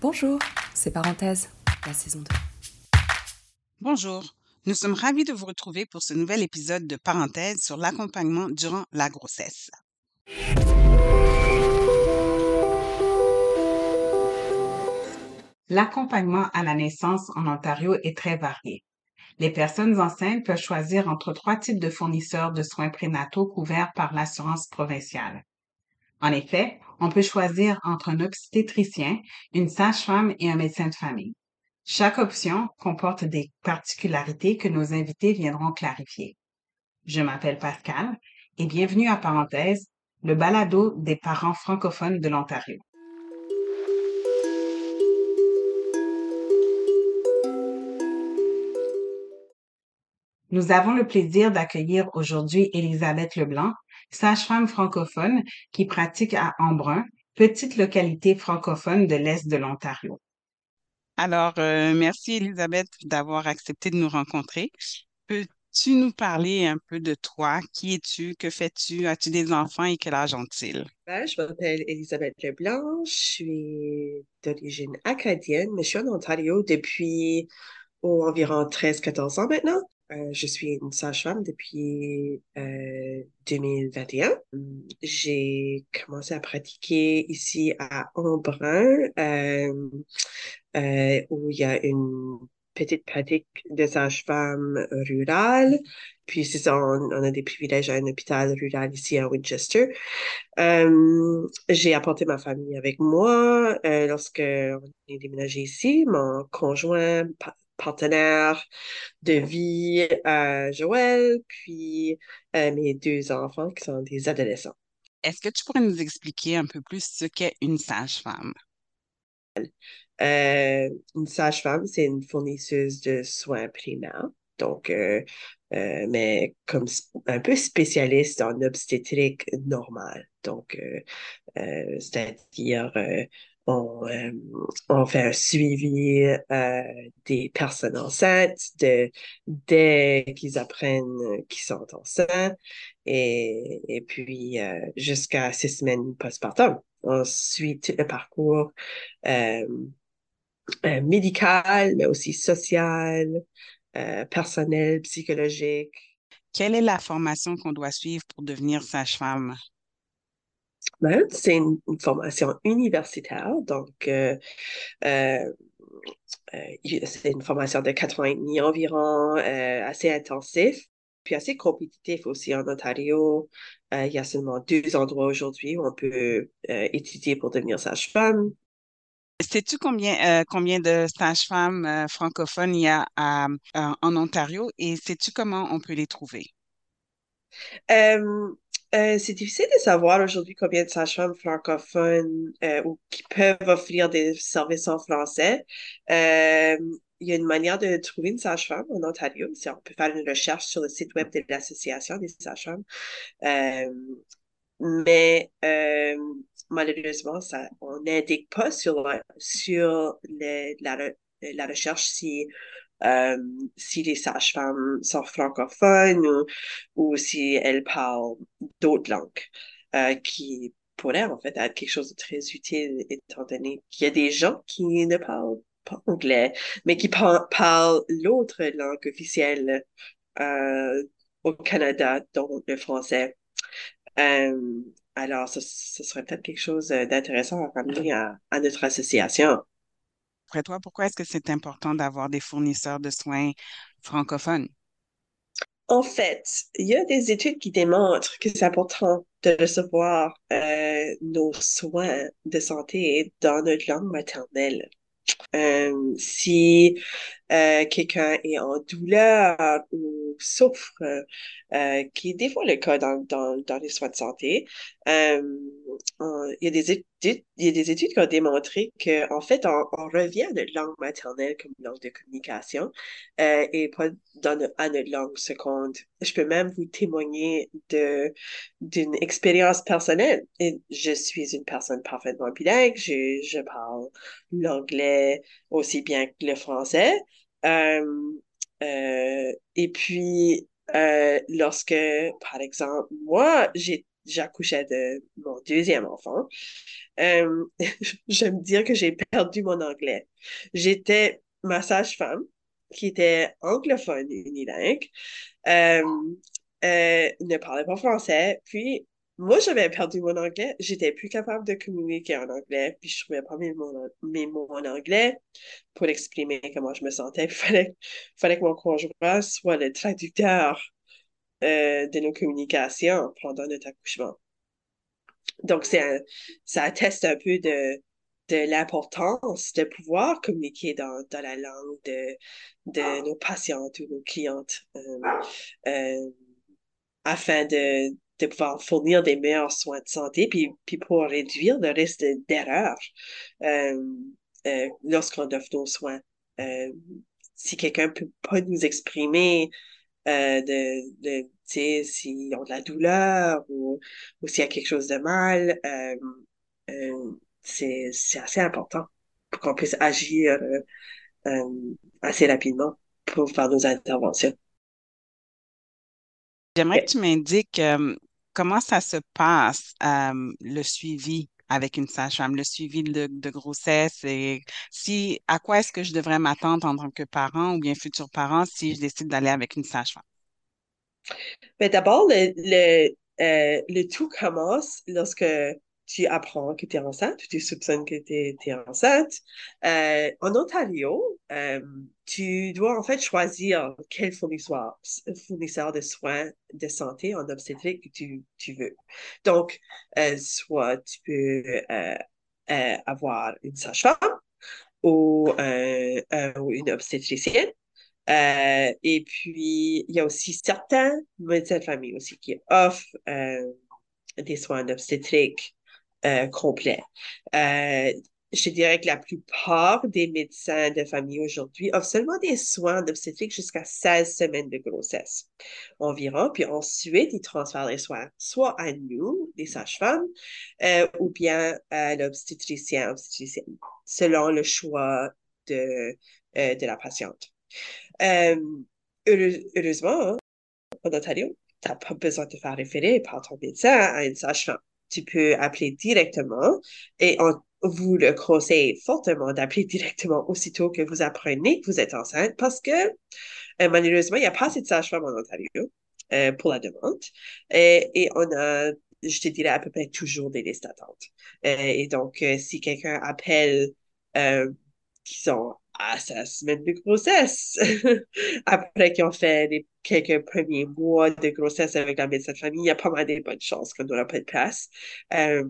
Bonjour, c'est Parenthèse, la saison 2. Bonjour, nous sommes ravis de vous retrouver pour ce nouvel épisode de Parenthèse sur l'accompagnement durant la grossesse. L'accompagnement à la naissance en Ontario est très varié. Les personnes enceintes peuvent choisir entre trois types de fournisseurs de soins prénataux couverts par l'assurance provinciale. En effet, on peut choisir entre un obstétricien, une sage-femme et un médecin de famille. Chaque option comporte des particularités que nos invités viendront clarifier. Je m'appelle Pascal et bienvenue à Parenthèse, le balado des parents francophones de l'Ontario. Nous avons le plaisir d'accueillir aujourd'hui Elisabeth Leblanc, sage-femme francophone qui pratique à Embrun, petite localité francophone de l'Est de l'Ontario. Alors, euh, merci Elisabeth d'avoir accepté de nous rencontrer. Peux-tu nous parler un peu de toi? Qui es-tu? Que fais-tu? As-tu des enfants et quel âge ont-ils? Ben, je m'appelle Elisabeth Leblanc, je suis d'origine acadienne, mais je suis en Ontario depuis oh, environ 13-14 ans maintenant. Euh, je suis une sage-femme depuis euh, 2021. J'ai commencé à pratiquer ici à Embrun, euh, euh, où il y a une petite pratique de sage-femme rurale. Puis c'est ça, on, a des privilèges à un hôpital rural ici à Winchester. Euh, j'ai apporté ma famille avec moi lorsque on est déménagé ici. Mon conjoint partenaire de vie, euh, Joël, puis euh, mes deux enfants qui sont des adolescents. Est-ce que tu pourrais nous expliquer un peu plus ce qu'est une sage-femme? Euh, une sage-femme, c'est une fournisseuse de soins primaires. Donc, mais comme un peu spécialiste en obstétrique normale. Donc, c'est-à-dire on, euh, on fait un suivi euh, des personnes enceintes de, dès qu'ils apprennent qu'ils sont enceintes et, et puis euh, jusqu'à six semaines postpartum. Ensuite, le parcours euh, euh, médical, mais aussi social, personnel, psychologique. Quelle est la formation qu'on doit suivre pour devenir sage-femme? Ben, c'est une, une, formation universitaire, donc euh, euh, euh, c'est une formation de quatre ans et demi environ, assez intensif, puis assez compétitif aussi en Ontario. il y a seulement deux endroits aujourd'hui où on peut étudier pour devenir sage-femme. Sais-tu combien, combien de sages-femmes francophones il y a à, en Ontario et sais-tu comment on peut les trouver? Euh, c'est difficile de savoir aujourd'hui combien de sages-femmes francophones euh, ou qui peuvent offrir des services en français. Euh, il y a une manière de trouver une sage-femme en Ontario. On peut faire une recherche sur le site web de l'Association des sages-femmes. mais malheureusement, ça, on n'indique pas sur, sur la, la recherche si euh, si les sages-femmes sont francophones ou, si elles parlent d'autres langues, euh, qui pourrait en fait être quelque chose de très utile étant donné qu'il y a des gens qui ne parlent pas anglais, mais qui par parlent l'autre langue officielle euh, au Canada, dont le français. Euh, alors, ce, serait peut-être quelque chose d'intéressant à ramener à notre association pourquoi est-ce que c'est important d'avoir des fournisseurs de soins francophones? En fait, il y a des études qui démontrent que c'est important de recevoir euh, nos soins de santé dans notre langue maternelle. Euh, si euh, quelqu'un est en douleur ou souffre, qui est des fois le cas dans, les soins de santé, il y a des études, y a des études qui ont démontré que en fait, on, revient à notre langue maternelle comme langue de communication euh, et pas dans notre, à notre langue seconde. Je peux même vous témoigner d'une expérience personnelle. Je suis une personne parfaitement bilingue. Je, je parle l'anglais aussi bien que le français. Euh, euh, et puis, lorsque, par exemple, moi, j'ai j'accouchais de mon deuxième enfant, euh, j'aime dire que j'ai perdu mon anglais. J'étais ma sage-femme, qui était anglophone unilingue, euh, euh, ne parlait pas français, puis moi, j'avais perdu mon anglais. J'étais plus capable de communiquer en anglais. Puis je trouvais pas mes mots, en anglais pour exprimer comment je me sentais. Il fallait, fallait que mon conjoint soit le traducteur euh, de nos communications pendant notre accouchement. Donc, c'est ça atteste un peu de, de l'importance de pouvoir communiquer dans, dans la langue de, de nos patientes ou nos clientes euh, euh, afin de, de pouvoir fournir des meilleurs soins de santé, puis, puis pour réduire le risque d'erreur euh, euh, lorsqu'on offre nos soins. Euh, si quelqu'un peut pas nous exprimer de, de s'ils ont de la douleur ou, ou s'il y a quelque chose de mal, euh, euh, c'est assez important pour qu'on puisse agir assez rapidement pour faire nos interventions. J'aimerais que tu m'indiques euh, comment ça se passe, euh, le suivi avec une sage-femme, le suivi de, grossesse et si à quoi est-ce que je devrais m'attendre en tant que parent ou bien futur parent si je décide d'aller avec une sage-femme? Mais d'abord, le, le, euh, le tout commence lorsque tu apprends que tu es enceinte, tu soupçonnes que tu es, enceinte. Euh, en Ontario, euh, tu dois en fait choisir quel fournisseur, fournisseur de soins de santé en obstétrique que tu, tu veux. Donc, soit tu peux avoir une sage-femme ou, ou une obstétricienne. Et puis, il y a aussi certains médecins de famille aussi qui offrent des soins obstétriques euh, complet. Euh, je dirais que la plupart des médecins de famille aujourd'hui offrent seulement des soins d'obstétrique jusqu'à 16 semaines de grossesse environ, puis ensuite ils transfèrent les soins soit à nous, les sages-femmes, euh, ou bien à l'obstétricien, obstétricienne, selon le choix de, de la patiente. Heureusement, hein, en Ontario, tu n'as pas besoin de te faire référer par ton médecin à une sage-femme tu peux appeler directement et on vous le conseille fortement d'appeler directement aussitôt que vous apprenez que vous êtes enceinte parce que euh, malheureusement, il n'y a pas assez de sages-femmes en Ontario euh, pour la demande et, et, on a, je te dirais, à peu près toujours des listes d'attente. Euh, et donc, si quelqu'un appelle qui sont à sa semaine de grossesse. Après qu'ils ont fait les quelques premiers mois de grossesse avec la médecin de famille, il y a pas mal de bonnes chances qu'on n'aura pas de place. Euh,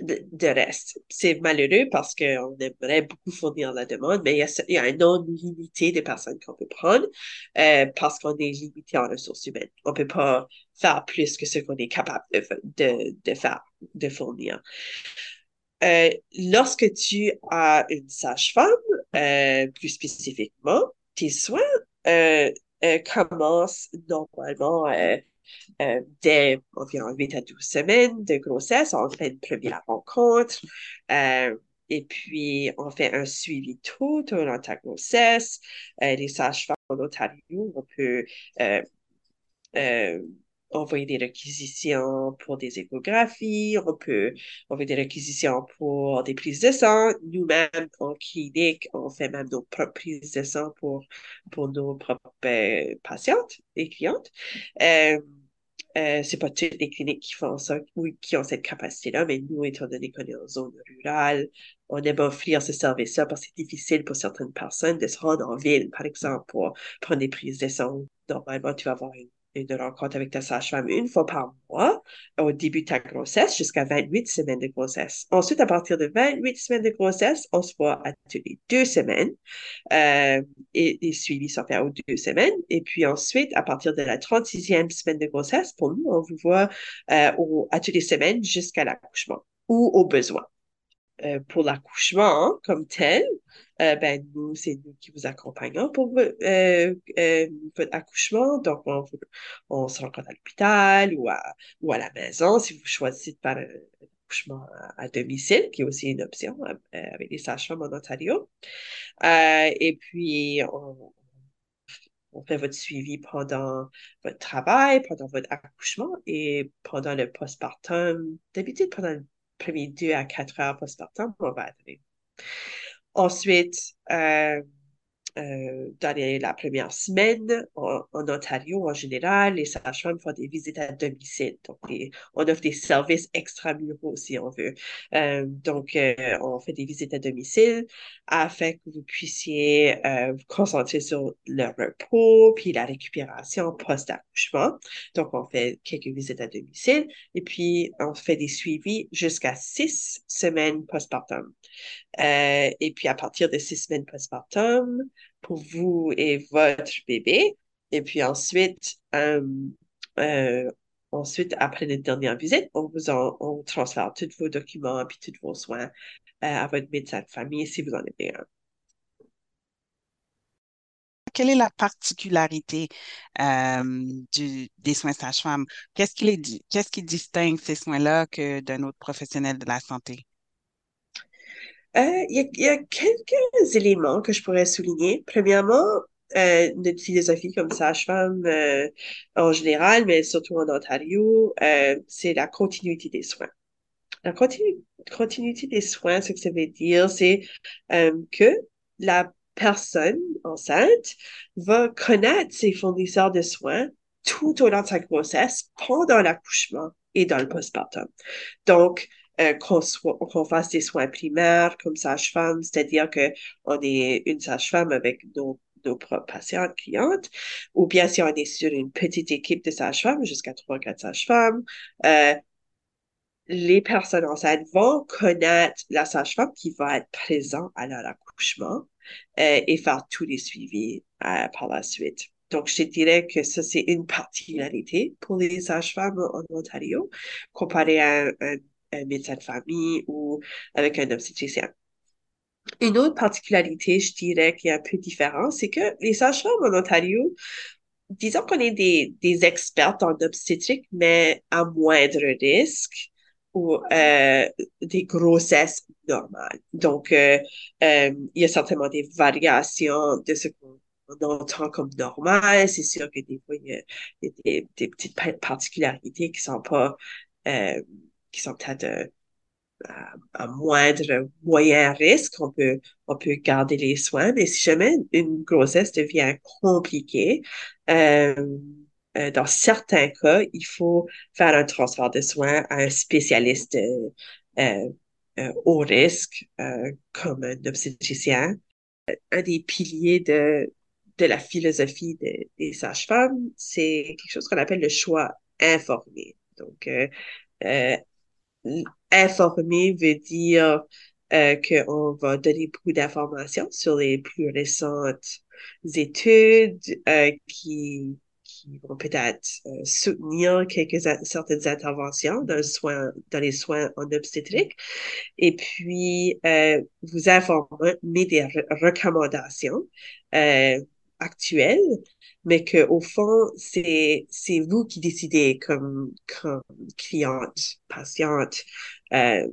de, reste. C'est malheureux parce qu'on aimerait beaucoup fournir la demande, mais il y a, y a un nombre limité de personnes qu'on peut prendre euh, parce qu'on est limité en ressources humaines. On ne peut pas faire plus que ce qu'on est capable de, de, de faire, de fournir. Euh, lorsque tu as une sage-femme, euh, plus spécifiquement, tes soins euh, commencent normalement dès environ 8 à 12 semaines de grossesse. On fait une première rencontre. et puis, on fait un suivi tout de ta grossesse. les sages-femmes en Ontario, on peut envoyer des réquisitions pour des échographies, on peut envoyer des réquisitions pour des prises de sang. Nous-mêmes, en clinique, on fait même nos propres prises de sang pour, pour nos propres euh, patientes et clientes. Euh, euh, c'est pas toutes les cliniques qui font ça, ou qui ont cette capacité-là, mais nous, étant donné qu'on est en zone rurale, on aime offrir ce service-là parce que c'est difficile pour certaines personnes de se rendre en ville, par exemple, pour prendre des prises de sang. Normalement, tu vas avoir une de rencontre avec ta sage-femme une fois par mois au début de ta grossesse jusqu'à 28 semaines de grossesse. Ensuite, à partir de 28 semaines de grossesse, on se voit à toutes les deux semaines euh, et les suivis sont faits aux deux semaines. Et puis ensuite, à partir de la 36e semaine de grossesse, pour nous, on vous voit euh, à toutes les semaines jusqu'à l'accouchement ou au besoin. Euh, pour l'accouchement hein, comme tel, euh, ben nous, c'est nous qui vous accompagnons pour euh, votre accouchement. Donc, on, on se rencontre à l'hôpital ou à, ou à la maison si vous choisissez de faire un accouchement à, domicile, qui est aussi une option avec les sages-femmes en Ontario. et puis, on, on fait votre suivi pendant votre travail, pendant votre accouchement et pendant le postpartum. D'habitude, pendant deux à quatre heures postpartum, on va attendre. Ensuite, euh, euh, dans la première semaine, en, Ontario, en général, les sages-femmes font des visites à domicile. Donc, on offre des services extramuraux, si on veut. Euh, donc, euh, on fait des visites à domicile afin que vous puissiez vous concentrer sur le repos, puis la récupération post-accouchement. Donc, on fait quelques visites à domicile et puis on fait des suivis jusqu'à six semaines postpartum. et puis, à partir de six semaines postpartum, pour vous et votre bébé. Et puis ensuite, euh, euh, ensuite, après la dernière visite, on vous on transfère tous vos documents puis tous vos soins euh, à votre médecin de famille si vous en avez un. Quelle est la particularité du, des soins sage-femme? Qu'est-ce qui, qu'est-ce qui distingue ces soins-là que d'un autre professionnel de la santé? Euh, il y, a, quelques éléments que je pourrais souligner. Premièrement, euh, notre philosophie comme sage-femme euh, en général, mais surtout en Ontario, euh, c'est la continuité des soins. La continuité des soins, ce que ça veut dire, c'est que la personne enceinte va connaître ses fournisseurs de soins tout au long de sa grossesse, pendant l'accouchement et dans le postpartum. Donc, euh, qu'on fasse des soins primaires comme sage-femme, c'est-à-dire qu'on est une sage-femme avec nos, nos propres patientes, clientes, ou bien si on est sur une petite équipe de sage-femmes, jusqu'à trois, quatre sages-femmes, euh, les personnes enceintes vont connaître la sage-femme qui va être présente à leur accouchement euh, et faire tous les suivis euh, par la suite. Donc, je dirais que ça, c'est une particularité pour les sages-femmes en Ontario, comparé à un médecin de famille ou avec un obstétricien. Une autre particularité, je dirais, qui est un peu différente, c'est que les sages-femmes en Ontario, disons qu'on est des, des expertes en obstétrique, mais à moindre risque ou euh, des grossesses normales. Donc, euh, euh, il y a certainement des variations de ce qu'on entend comme normal. C'est sûr que des fois, il y a, des, des, petites particularités qui sont pas euh, qui sont peut-être euh, à, moindre moyen risque, on peut, on peut garder les soins. Mais si jamais une grossesse devient compliquée, euh, euh, dans certains cas, il faut faire un transfert de soins à un spécialiste euh, euh au risque, comme un obstétricien. Un des piliers de, de la philosophie des sages-femmes, c'est quelque chose qu'on appelle le choix informé. Donc, euh, informer veut dire euh, qu'on va donner beaucoup d'informations sur les plus récentes études euh, qui, qui vont peut-être euh, soutenir quelques certaines interventions dans, le soin, dans les soins en obstétrique. Et puis euh, vous informer des recommandations actuelles mais que au fond c'est c'est vous qui décidez comme comme cliente patiente euh,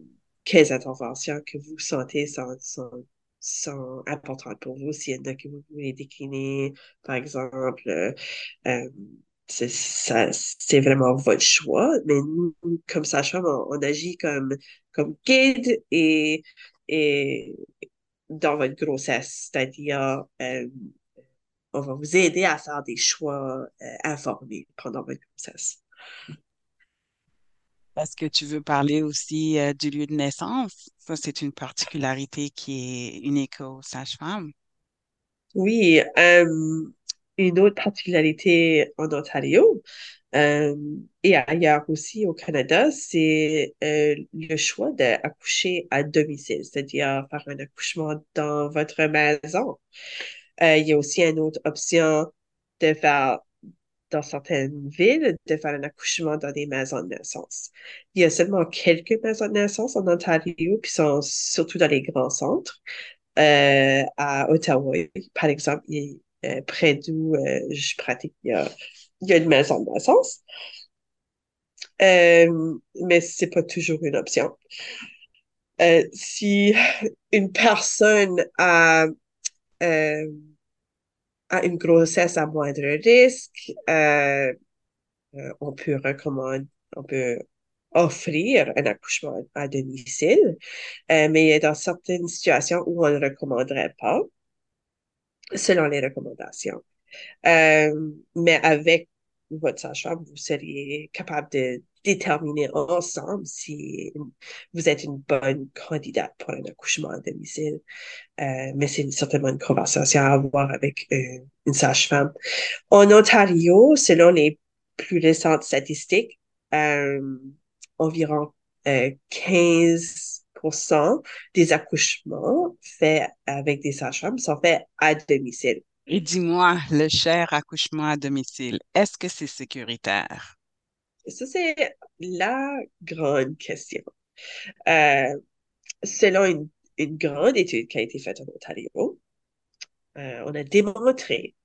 quelles interventions que vous sentez sont, sont, sont importantes pour vous. S'il y en a que vous voulez décliner par exemple euh, euh c'est vraiment votre choix. Mais nous comme ça on, on agit comme comme guide et et dans votre grossesse c'est-à-dire euh, on va vous aider à faire des choix euh, informés pendant votre grossesse. Est-ce que tu veux parler aussi euh, du lieu de naissance? Ça, c'est une particularité qui est unique aux sages-femmes. Oui, euh, une autre particularité en Ontario et ailleurs aussi au Canada, c'est le choix d'accoucher à domicile, c'est-à-dire faire un accouchement dans votre maison. Euh, il y a aussi une autre option de faire dans certaines villes, de faire un accouchement dans des maisons de naissance. Il y a seulement quelques maisons de naissance en Ontario qui sont surtout dans les grands centres. Euh, à Ottawa, par exemple, euh, près d'où je pratique, il y, a, il y a une maison de naissance. mais c'est pas toujours une option. si une personne a à une grossesse à moindre risque, euh, euh, on peut recommander, on peut offrir un accouchement à domicile, euh, mais dans certaines situations où on ne recommanderait pas, selon les recommandations. Euh, mais avec votre sage-femme, vous seriez capable de déterminer ensemble si vous êtes une bonne candidate pour un accouchement à domicile. Euh, mais c'est certainement une conversation à avoir avec euh, une sage-femme. En Ontario, selon les plus récentes statistiques, euh, environ 15% des accouchements faits avec des sages-femmes sont faits à domicile. Et dis-moi, le cher accouchement à domicile, est-ce que c'est sécuritaire? Ça, c'est la grande question. Euh, selon une, grande étude qui a été faite en Ontario, euh, on a démontré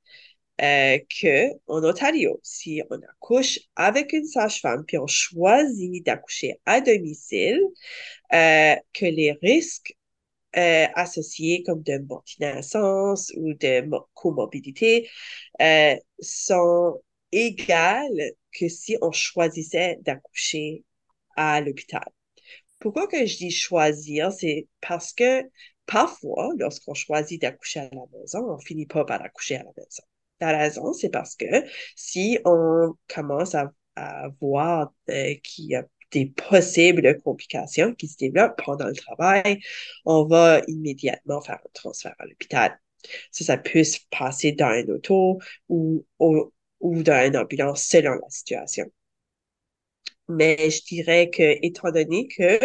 euh, que en Ontario, si on accouche avec une sage-femme puis on choisit d'accoucher à domicile, euh, que les risques associés comme de mortinaissance ou de comorbidité sont égales que si on choisissait d'accoucher à l'hôpital. Pourquoi que je dis choisir, c'est parce que parfois, lorsqu'on choisit d'accoucher à la maison, on finit pas par accoucher à la maison. La raison, c'est parce que si on commence à, voir euh, qu'il y a des possibles complications qui se développent pendant le travail, on va immédiatement faire un transfert à l'hôpital. Ça, ça peut se passer dans un auto ou, ou, ou dans une ambulance selon la situation. Mais je dirais que, étant donné que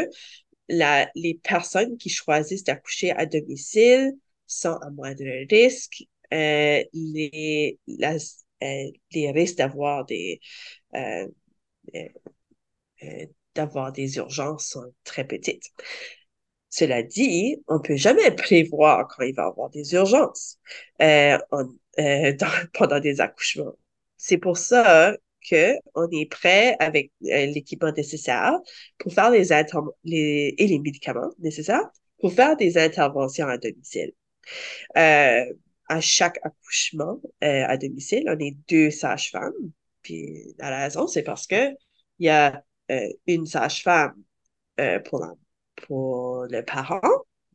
la, les personnes qui choisissent d'accoucher à domicile sont à moindre risque, euh, les, euh, les risques d'avoir des, euh, d'avoir des urgences sont très petites. Cela dit, on peut jamais prévoir quand il va y avoir des urgences pendant des accouchements. C'est pour ça qu'on est prêt avec l'équipement nécessaire pour faire les, les, et les médicaments nécessaires pour faire des interventions à domicile. Euh, à chaque accouchement euh, à domicile, on est deux sages-femmes. Puis la raison, c'est parce que il y a euh, une sage-femme euh, pour, pour le parent,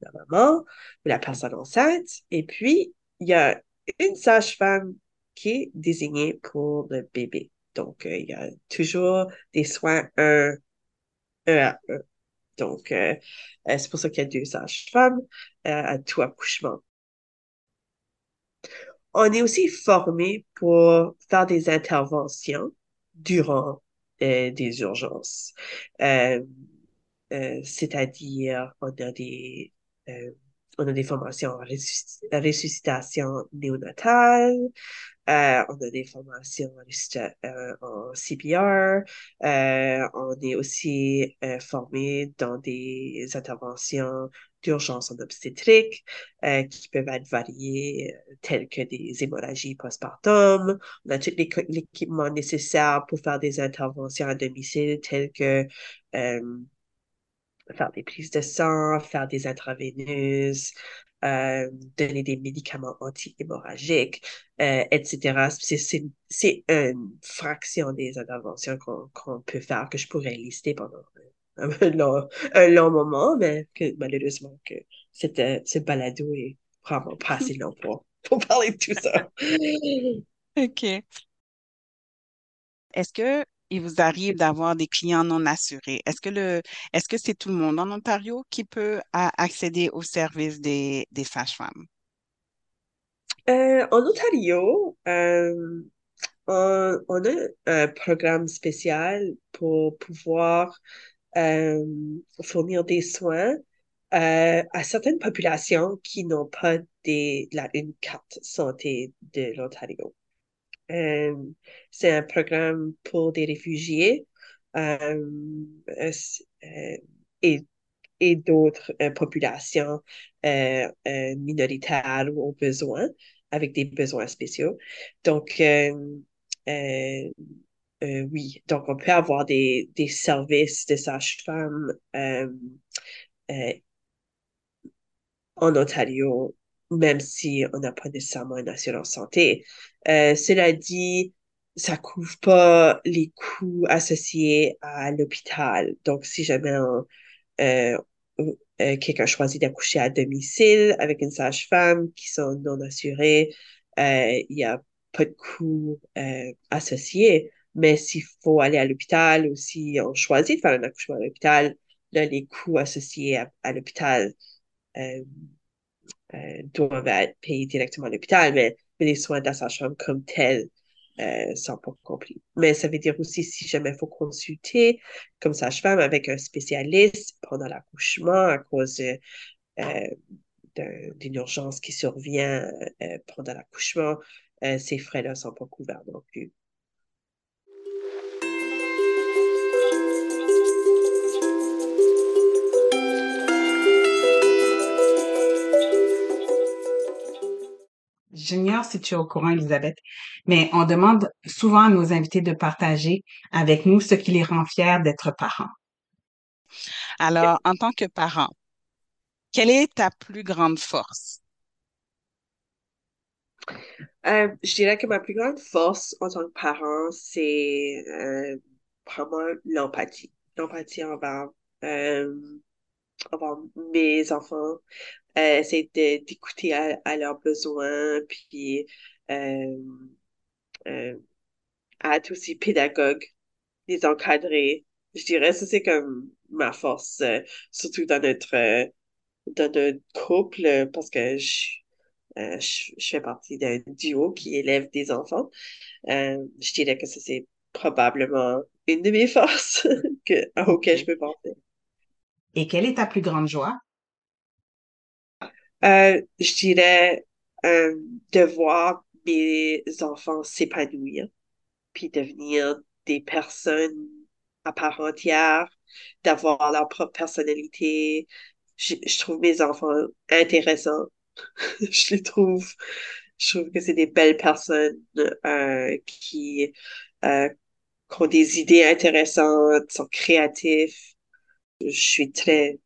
la maman, ou la personne enceinte, et puis il y a une sage-femme qui est désignée pour le bébé. Donc, il y a toujours des soins un, un à un. Donc, c'est pour ça qu'il y a deux sages-femmes à tout accouchement on est aussi formé pour faire des interventions durant euh, des urgences. Euh, euh, c'est-à-dire, on a des on a des formations en ressuscitation néonatale, euh, on a des formations en, CPR. Euh, on est aussi euh, formé dans des interventions d'urgence en obstétrique qui peuvent être variées, telles que des hémorragies postpartum. On a tout l'équipement nécessaire pour faire des interventions à domicile, telles que faire des prises de sang, faire des intraveineuses, euh, donner des médicaments anti-hémorragiques, euh, etc. C'est une fraction des interventions qu'on peut faire, que je pourrais lister pendant un, long, un long, moment, mais que malheureusement que cette, ce balado est vraiment pas assez long pour, pour parler de tout ça. OK. Est-ce que il vous arrive d'avoir des clients non assurés? Est-ce que le, est-ce que c'est tout le monde en Ontario qui peut accéder au service des, des sages-femmes? Euh, en Ontario, euh, on, a un programme spécial pour pouvoir euh, fournir des soins à certaines populations qui n'ont pas des, la, une carte santé de l'Ontario. Euh, c'est un programme pour des réfugiés euh, euh, et, et d'autres populations minoritaires ou aux besoins, avec des besoins spéciaux. Donc, oui, donc on peut avoir des, des services de sages-femmes en Ontario même si on n'a pas nécessairement une assurance santé. Euh, cela dit, ça couvre pas les coûts associés à l'hôpital. Donc, si jamais euh, euh, quelqu'un choisit d'accoucher à domicile avec une sage-femme qui sont non assurées, il y a pas de coûts associés. Mais s'il faut aller à l'hôpital ou si on choisit de faire un accouchement à l'hôpital, là, les coûts associés à, l'hôpital euh, euh, doivent être payés directement à l'hôpital, mais, les soins de la sage-femme comme tels euh, sont pas compris. Mais ça veut dire aussi si jamais il faut consulter comme sage-femme avec un spécialiste pendant l'accouchement à cause d'une urgence qui survient pendant l'accouchement, ces frais-là sont pas couverts non plus. J'ignore si tu es au courant, Elisabeth, mais on demande souvent à nos invités de partager avec nous ce qui les rend fiers d'être parents. Alors, en tant que parent, quelle est ta plus grande force? Euh, je dirais que ma plus grande force en tant que parent, c'est euh, vraiment l'empathie. L'empathie envers, euh, envers mes enfants, euh, c'est d'écouter à, leurs besoins, puis euh, euh, être aussi pédagogue, les encadrer. Je dirais ça c'est comme ma force, euh, surtout dans notre dans notre couple, parce que je, je, fais partie d'un duo qui élève des enfants. je dirais que ça c'est probablement une de mes forces que, auxquelles je peux penser. Et quelle est ta plus grande joie? Euh, je dirais euh, de voir mes enfants s'épanouir, puis devenir des personnes à part entière, d'avoir leur propre personnalité. Je, trouve mes enfants intéressants. je les trouve, je trouve que c'est des belles personnes euh, qui, euh, qui ont des idées intéressantes, sont créatifs. Je suis très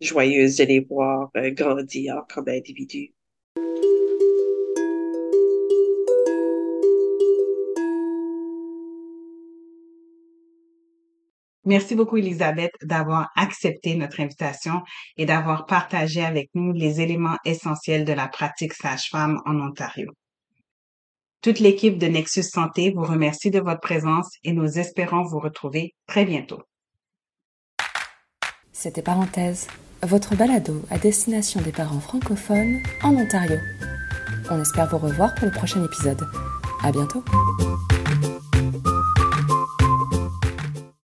joyeuse de les voir euh, grandir comme individus. Merci beaucoup, Elisabeth, d'avoir accepté notre invitation et d'avoir partagé avec nous les éléments essentiels de la pratique sage-femme en Ontario. Toute l'équipe de Nexus Santé vous remercie de votre présence et nous espérons vous retrouver très bientôt. C'était Parenthèse votre balado à destination des parents francophones en Ontario. On espère vous revoir pour le prochain épisode. À bientôt!